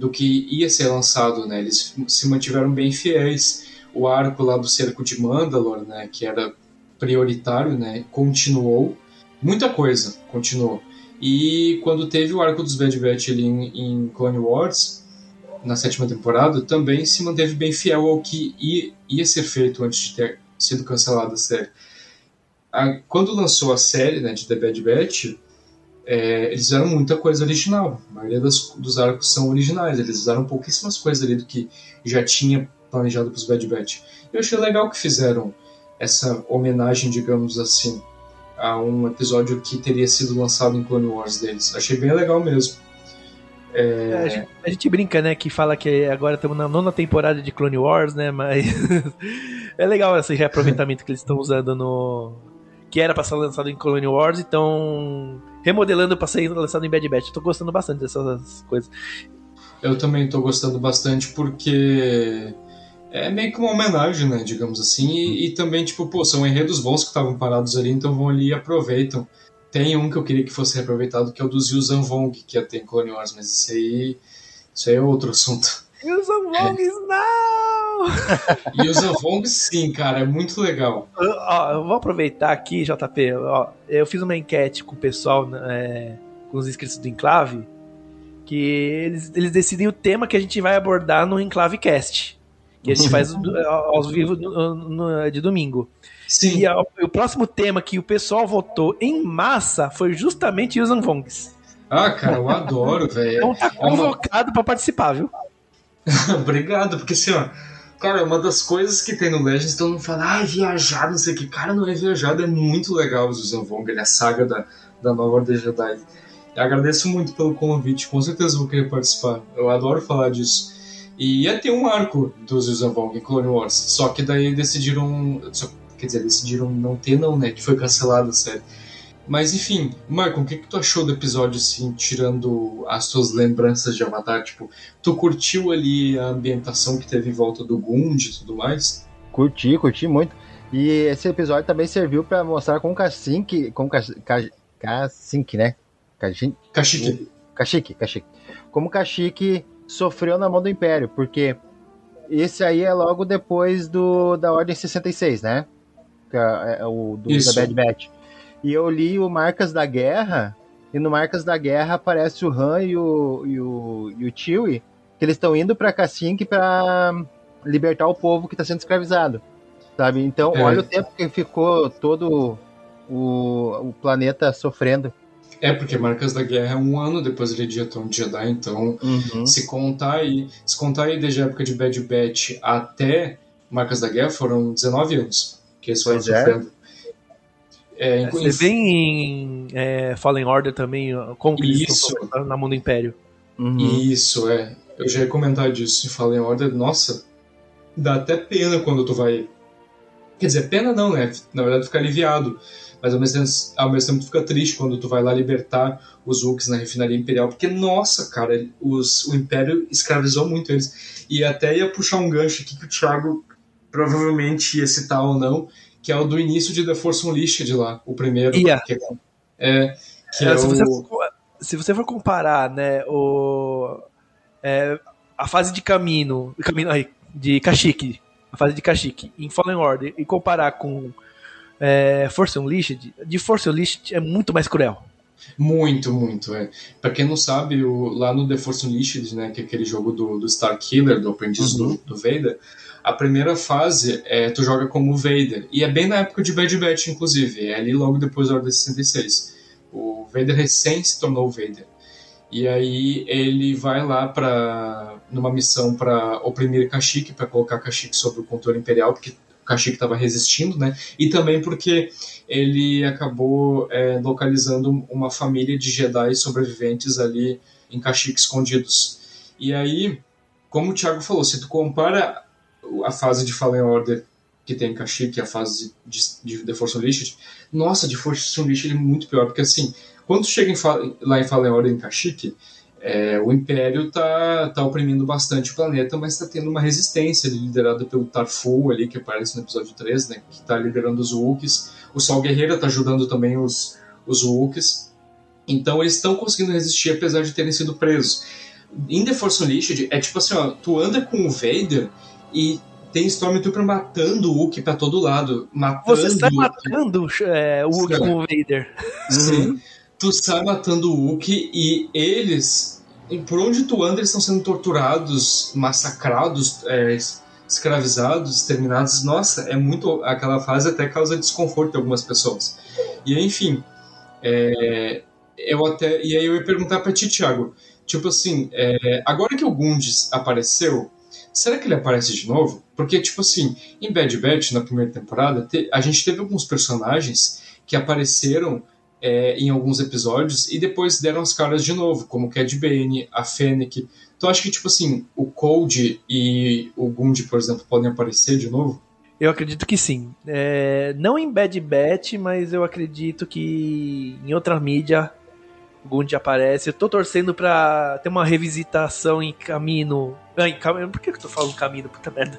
do que ia ser lançado, né? Eles se mantiveram bem fiéis. O arco lá do cerco de Mandalore, né, que era prioritário, né, continuou. Muita coisa continuou. E quando teve o arco dos Bad Batch ali em, em Clone Wars, na sétima temporada, também se manteve bem fiel ao que ia, ia ser feito antes de ter sido cancelada a série. A, quando lançou a série né, de The Bad Batch, é, eles fizeram muita coisa original. A maioria das, dos arcos são originais. Eles usaram pouquíssimas coisas ali do que já tinha planejado para os Bad Batch. Eu achei legal que fizeram essa homenagem, digamos assim, a um episódio que teria sido lançado em Clone Wars deles. Achei bem legal mesmo. É, a, gente, a, gente, brinca, né, que fala que agora estamos na nona temporada de Clone Wars, né, mas é legal esse reaproveitamento que eles estão usando no... que era para ser lançado em Clone Wars e estão remodelando para ser lançado em Bad Batch. Tô gostando bastante dessas coisas. Eu também tô gostando bastante porque é meio que uma homenagem, né, digamos assim, e, e também, tipo, pô, são enredos bons que estavam parados ali, então vão ali e aproveitam. Tem um que eu queria que fosse reaproveitado, que é o do Zilzan Vong, que ia ter em Clone Wars, mas isso aí, isso aí é outro assunto. Zilzan Vong, é. não! O Zanvong, sim, cara, é muito legal. Eu, ó, eu vou aproveitar aqui, JP. Ó, eu fiz uma enquete com o pessoal, é, com os inscritos do Enclave, que eles, eles decidem o tema que a gente vai abordar no Enclave Cast. Que a gente faz aos vivos no, no, de domingo. Sim. E a, o próximo tema que o pessoal votou em massa foi justamente Yuuzhan Vongs. Ah, cara, eu adoro, velho. Então tá convocado é uma... para participar, viu? Obrigado, porque assim, ó. Cara, uma das coisas que tem no Legends, todo mundo fala, ah, viajar, não sei o que. Cara, não é viajado, é muito legal o Yuuzhan Vong, a saga da, da nova Ordem Jedi. Eu agradeço muito pelo convite, com certeza vou querer participar. Eu adoro falar disso. E ia ter um arco dos Yuuzhan Vong em Clone Wars, só que daí decidiram. Quer dizer, decidiram não ter, não, né? Que foi cancelada a série. Mas enfim, Marco, o que, que tu achou do episódio, assim, tirando as tuas lembranças de Avatar? Tipo, tu curtiu ali a ambientação que teve em volta do Gund e tudo mais? Curti, curti muito. E esse episódio também serviu para mostrar como Kashyyyk, como Kashyyyk, né? Kashyyyk. Kashyyyk, Kashyyyk. Como Kashyyyk sofreu na mão do Império, porque esse aí é logo depois do da Ordem 66, né? É, é o do, da Bad Batch. E eu li o Marcas da Guerra, e no Marcas da Guerra aparece o Han e o, e o, e o Chewie, que eles estão indo pra Cassink para libertar o povo que está sendo escravizado. Sabe? Então, é. olha o tempo que ficou todo o, o planeta sofrendo. É, porque Marcas da Guerra é um ano depois ele de Retorno de Jedi, então uhum. se contar aí, se contar aí desde a época de Bad Batch até Marcas da Guerra foram 19 anos que eles foram é. sofrendo. É, é, Você vê em é, Fallen Order também como que eles Isso. estão na mão do Império. Uhum. Isso, é. Eu já ia comentar disso em Fallen Order. Nossa, dá até pena quando tu vai... Quer dizer, pena não, né? Na verdade fica aliviado. Mas ao mesmo, tempo, ao mesmo tempo fica triste quando tu vai lá libertar os Hulks na refinaria imperial. Porque, nossa, cara, os, o Império escravizou muito eles. E até ia puxar um gancho aqui que o Thiago provavelmente ia citar ou não, que é o do início de The Force Unleashed lá, o primeiro. Yeah. Que é, que é, é se, o... você for, se você for comparar, né, o, é, a fase de caminho, caminho aí, de Kashyyyk, a fase de Kashyyyk em Fallen Order e comparar com é, Force Unleashed, de Force Unleashed é muito mais cruel. Muito, muito, é. Pra quem não sabe, o, lá no The Force Unleashed, né, que é aquele jogo do, do Star Killer, do aprendiz uhum. do, do Vader, a primeira fase é tu joga como Vader. E é bem na época de Bad Batch, inclusive. É ali logo depois da Ordem 66. O Vader recém se tornou Vader. E aí ele vai lá para numa missão para oprimir Kashyyyk, para colocar Kashyyyk sob o controle imperial, porque Kashyyyk estava resistindo, né? E também porque ele acabou é, localizando uma família de Jedi sobreviventes ali em Kashyyyk escondidos. E aí, como o Thiago falou, se tu compara a fase de Fallen Order que tem Kashyyyk e a fase de, de The Force Unleashed, nossa, de Force Unleashed é muito pior, porque assim, quando chega em, lá em Fallen Order em Kashyyyk, é, o Império tá, tá oprimindo bastante o planeta, mas tá tendo uma resistência liderada pelo Tarfu ali, que aparece no episódio 3, né, que tá liderando os Wookies. O Sol Guerreiro tá ajudando também os, os Wookies. Então eles estão conseguindo resistir apesar de terem sido presos. Em The Force Unleashed, é tipo assim, ó, tu anda com o Vader e tem Stormtrooper matando o Hulk pra todo lado. Matando Você sai matando é, o Hulk com o Vader. Sim. Uhum. Tu sai matando o Hulk e eles, por onde tu anda, eles estão sendo torturados, massacrados, é, escravizados, exterminados. Nossa, é muito. Aquela fase até causa desconforto em algumas pessoas. E enfim, é, eu até. E aí eu ia perguntar pra ti, Thiago. Tipo assim, é, agora que o Gundis apareceu, será que ele aparece de novo? Porque, tipo assim, em Bad Batch, na primeira temporada, te, a gente teve alguns personagens que apareceram é, em alguns episódios e depois deram as caras de novo, como Cad Bane, a Fennec. Então acho que, tipo assim, o Cold e o Gund, por exemplo, podem aparecer de novo? Eu acredito que sim. É, não em Bad Batch, mas eu acredito que em outra mídia Gund aparece. Eu tô torcendo pra ter uma revisitação em caminho. Ah, em. Por que eu tô falando caminho? Puta merda.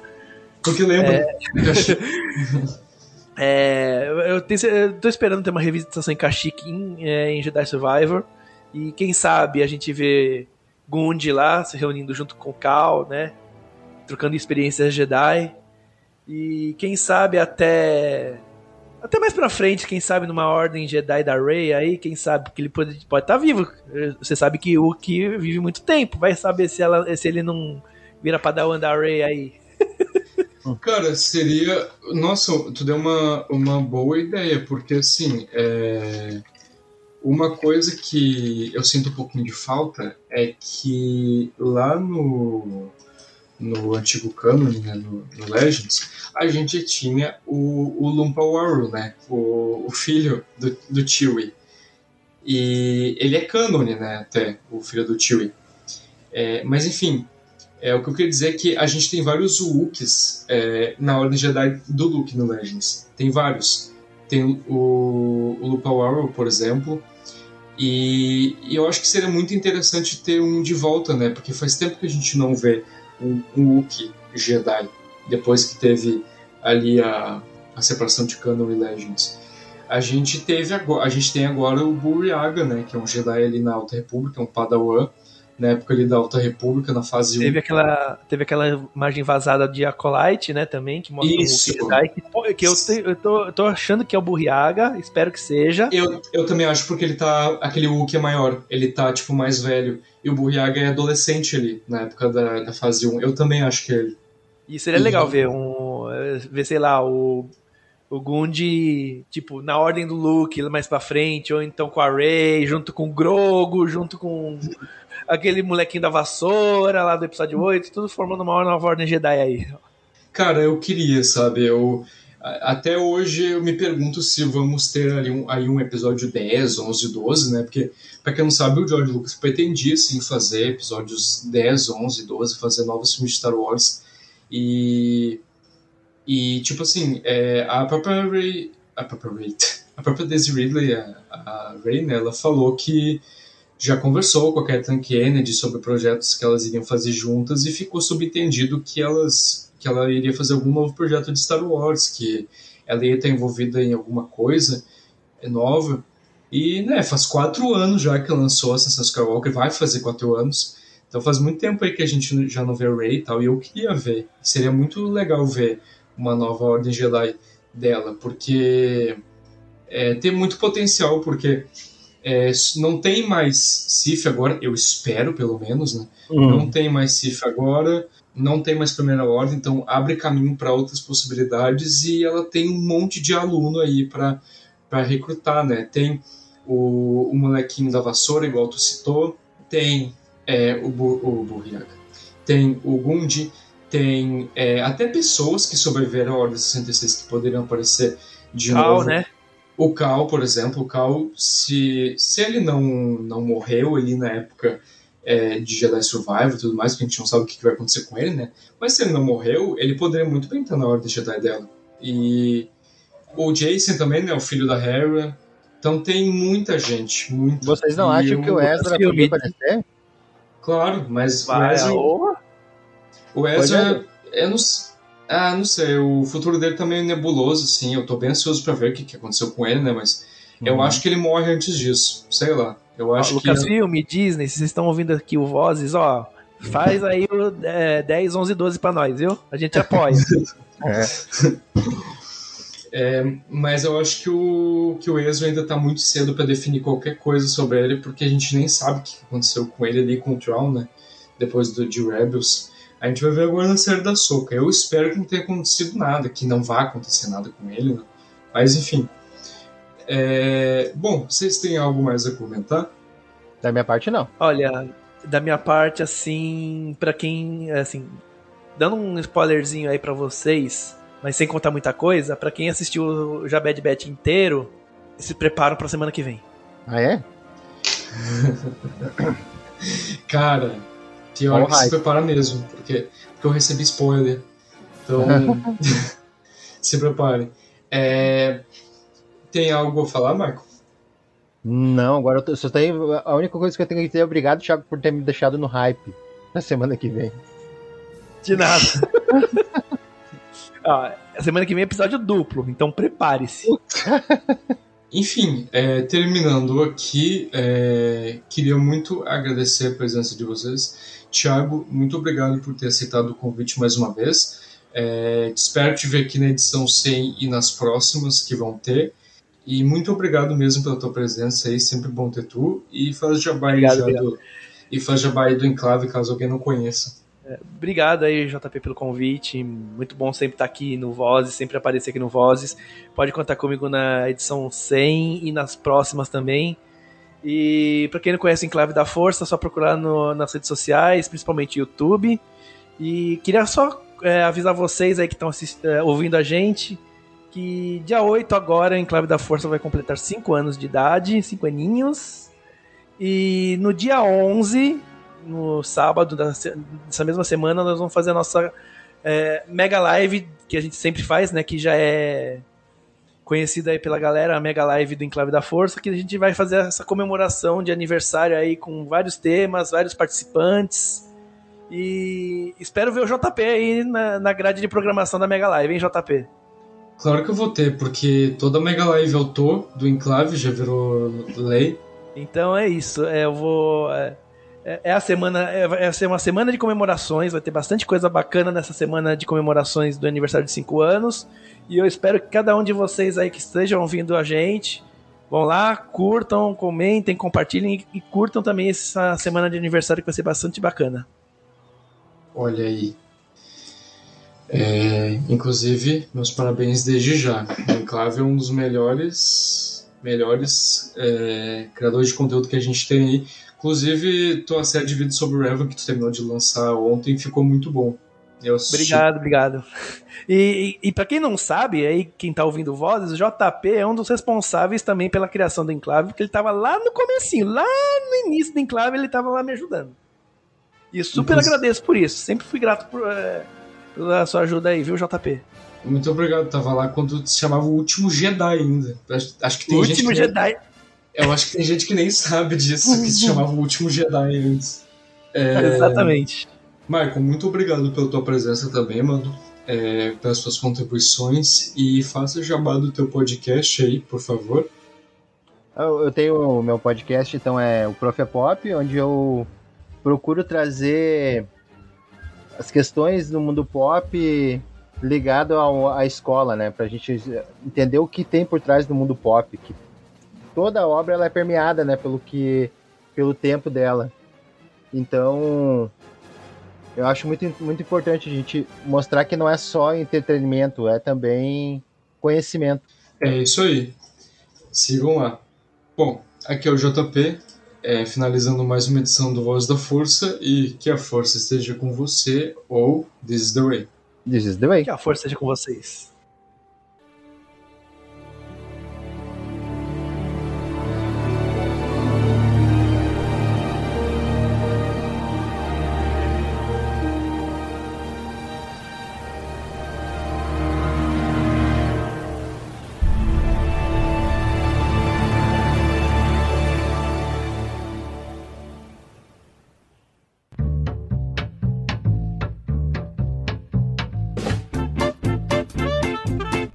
Porque lembra. É... É, eu, tenho, eu tô esperando ter uma revisitação em Kashyyyk em, é, em Jedi Survivor. E quem sabe a gente vê Gund lá se reunindo junto com Cal, né? Trocando experiências Jedi. E quem sabe até. Até mais pra frente, quem sabe numa ordem Jedi da Rey aí, quem sabe que ele pode estar pode tá vivo. Você sabe que o que vive muito tempo. Vai saber se, ela, se ele não vira Padawan da Rey aí. Cara, seria. Nossa, tu deu uma, uma boa ideia, porque assim, é... uma coisa que eu sinto um pouquinho de falta é que lá no, no antigo canon, né, no, no Legends, a gente tinha o, o Lumpa Waru, né? O, o filho do, do Chewie. E ele é canon, né? Até, o filho do Chewie. É, mas enfim, é, o que eu queria dizer é que a gente tem vários Wookies é, na Ordem Jedi do Luke no Legends. Tem vários. Tem o, o Lupa por exemplo. E, e, eu acho que seria muito interessante ter um de volta, né? Porque faz tempo que a gente não vê um, um Jedi. Depois que teve ali a, a separação de Canon e Legends. A gente teve agora, a gente tem agora o Buriaga, né? Que é um Jedi ali na Alta República, um Padawan na época ali da Alta República, na fase teve 1. Aquela, teve aquela imagem vazada de Acolyte, né, também, que mostra Isso. o Jedi, que, que eu, te, eu, tô, eu tô achando que é o Burriaga, espero que seja. Eu, eu também acho porque ele tá, aquele Hulk é maior, ele tá, tipo, mais velho, e o Burriaga é adolescente ali, na época da, da fase 1, eu também acho que é ele. E seria uhum. legal ver um, ver, sei lá, o o Gundi, tipo, na ordem do Luke, mais pra frente, ou então com a Rey, junto com o Grogo, junto com aquele molequinho da vassoura lá do episódio 8, tudo formando uma nova ordem Jedi aí. Cara, eu queria, sabe? Eu até hoje eu me pergunto se vamos ter ali um, aí um episódio 10, 11, 12, né? Porque, pra quem não sabe, o George Lucas pretendia sim fazer episódios 10, 11, 12, fazer novos filmes de Star Wars. E. E, tipo assim, é, a própria Ray. A própria Ray. A própria Daisy Ridley, a, a Ray, né, ela falou que já conversou com a Kathleen Kennedy sobre projetos que elas iriam fazer juntas e ficou subentendido que elas que ela iria fazer algum novo projeto de Star Wars, que ela ia estar envolvida em alguma coisa nova. E, né, faz quatro anos já que lançou Ascensão Skywalker, vai fazer quatro anos. Então faz muito tempo aí que a gente já não vê Rey e tal, e eu queria ver. Seria muito legal ver uma nova Ordem Jedi dela, porque é, tem muito potencial, porque é, não tem mais Sif agora, eu espero pelo menos, né? Uhum. Não tem mais Sif agora, não tem mais Primeira Ordem, então abre caminho para outras possibilidades e ela tem um monte de aluno aí para recrutar, né? Tem o, o molequinho da vassoura, igual tu citou, tem é, o, o Burriaga, tem o Gundi, tem é, até pessoas que sobreviveram à Ordem 66 que poderiam aparecer de Cal, novo. né? O Cal, por exemplo, o Cal, se, se ele não, não morreu ali na época é, de Jedi Survivor e tudo mais, porque a gente não sabe o que, vai acontecer com ele, né? Mas se ele não morreu, ele poderia muito bem estar na Ordem Jedi dela. E o Jason também, né? O filho da Hera. Então tem muita gente, muito. Vocês não acham que o Ezra podia aparecer? Claro, mas Vai, o Ezra... O Ezra, eu não sei ah, não sei. O futuro dele tá meio nebuloso, assim. Eu tô bem ansioso pra ver o que, que aconteceu com ele, né? Mas uhum. eu acho que ele morre antes disso. Sei lá. Eu acho ó, que. Lucasfilm, Disney, se vocês estão ouvindo aqui o Vozes, ó. Faz aí o é, 10, 11, 12 pra nós, viu? A gente apoia. é. É, mas eu acho que o, que o Ezra ainda tá muito cedo para definir qualquer coisa sobre ele, porque a gente nem sabe o que aconteceu com ele ali com o Tron, né? Depois do de Rebels. A gente vai ver agora na série da Soca. Eu espero que não tenha acontecido nada, que não vá acontecer nada com ele, né? mas enfim. É... Bom, vocês têm algo mais a comentar? Da minha parte, não. Olha, da minha parte, assim, para quem, assim, dando um spoilerzinho aí para vocês, mas sem contar muita coisa, para quem assistiu o Jabed Bet inteiro, se preparam pra semana que vem. Ah, é? Cara, pior All que se prepara mesmo, porque, porque eu recebi spoiler. Então, se prepare. É, tem algo a falar, Marco? Não, agora eu tô- só tenho. A única coisa que eu tenho que dizer é obrigado, Thiago, por ter me deixado no hype na semana que vem. De nada. Ó, semana que vem é episódio duplo, então prepare-se. Enfim, é, terminando aqui, é, queria muito agradecer a presença de vocês. Tiago, muito obrigado por ter aceitado o convite mais uma vez. É, espero te ver aqui na edição 100 e nas próximas que vão ter. E muito obrigado mesmo pela tua presença aí, sempre bom ter tu. E faz jabá Obrigado, já obrigado. do, e faz jabá aí do Enclave, caso alguém não conheça. Obrigado aí, JP, pelo convite. Muito bom sempre estar aqui no Vozes, sempre aparecer aqui no Vozes. Pode contar comigo na edição 100 e nas próximas também. E para quem não conhece Enclave da Força, é só procurar no- nas redes sociais, principalmente YouTube. E queria só é, avisar vocês aí que estão ouvindo a gente que dia 8 agora, Enclave da Força vai completar 5 anos de idade, 5 aninhos. E no dia 11, no sábado dessa mesma semana, nós vamos fazer a nossa é, mega live, que a gente sempre faz, né? Que já é conhecida aí pela galera, a mega live do Enclave da Força, que a gente vai fazer essa comemoração de aniversário aí com vários temas, vários participantes. E espero ver o JP aí na, na grade de programação da Mega Live, hein, JP? Claro que eu vou ter, porque toda Mega Live eu tô do Enclave, já virou lei. Então é isso. é, eu vou. É, é- é a semana. É, ser uma semana de comemorações. Vai ter bastante coisa bacana nessa semana de comemorações do aniversário de 5 anos. E eu espero que cada um de vocês aí que estejam ouvindo a gente vão lá, curtam, comentem, compartilhem e, e curtam também essa semana de aniversário que vai ser bastante bacana. Olha aí. É, inclusive, meus parabéns desde já. O Enclave é um dos melhores, melhores é, criadores de conteúdo que a gente tem aí. Inclusive, tua série de vídeos sobre o Revan que tu terminou de lançar ontem ficou muito bom. Eu assisti. Obrigado, obrigado. E, e, e para quem não sabe, aí quem tá ouvindo vozes, o JP é um dos responsáveis também pela criação do Enclave, porque ele tava lá no comecinho, lá no início do Enclave, ele tava lá me ajudando. E eu super Inclusive- agradeço por isso. Sempre fui grato por, é, pela sua ajuda aí, viu, JP? Muito obrigado. Tava lá quando se chamava o Último Jedi ainda. Acho, acho que tem o gente último que Jedi. Eu acho que tem gente que nem sabe disso, que se chamava o Último Jedi antes. É, Exatamente. Michael, muito obrigado pela tua presença também, mano. É, pelas suas contribuições e faça o jabá do teu podcast aí, por favor. Eu, eu tenho o meu podcast, então é o Prof. é Pop, onde eu procuro trazer as questões do mundo pop ligado ao- à escola, né? Pra gente entender o que tem por trás do mundo pop. Que toda obra ela é permeada, né? Pelo que, pelo tempo dela. Então, eu acho muito, muito importante a gente mostrar que não é só entretenimento, é também conhecimento. É isso aí. Sigam lá. Bom, aqui é o JP, é, finalizando mais uma edição do Voz da Força e que a força esteja com você ou This is the Way. This is the way. Que a força seja com vocês.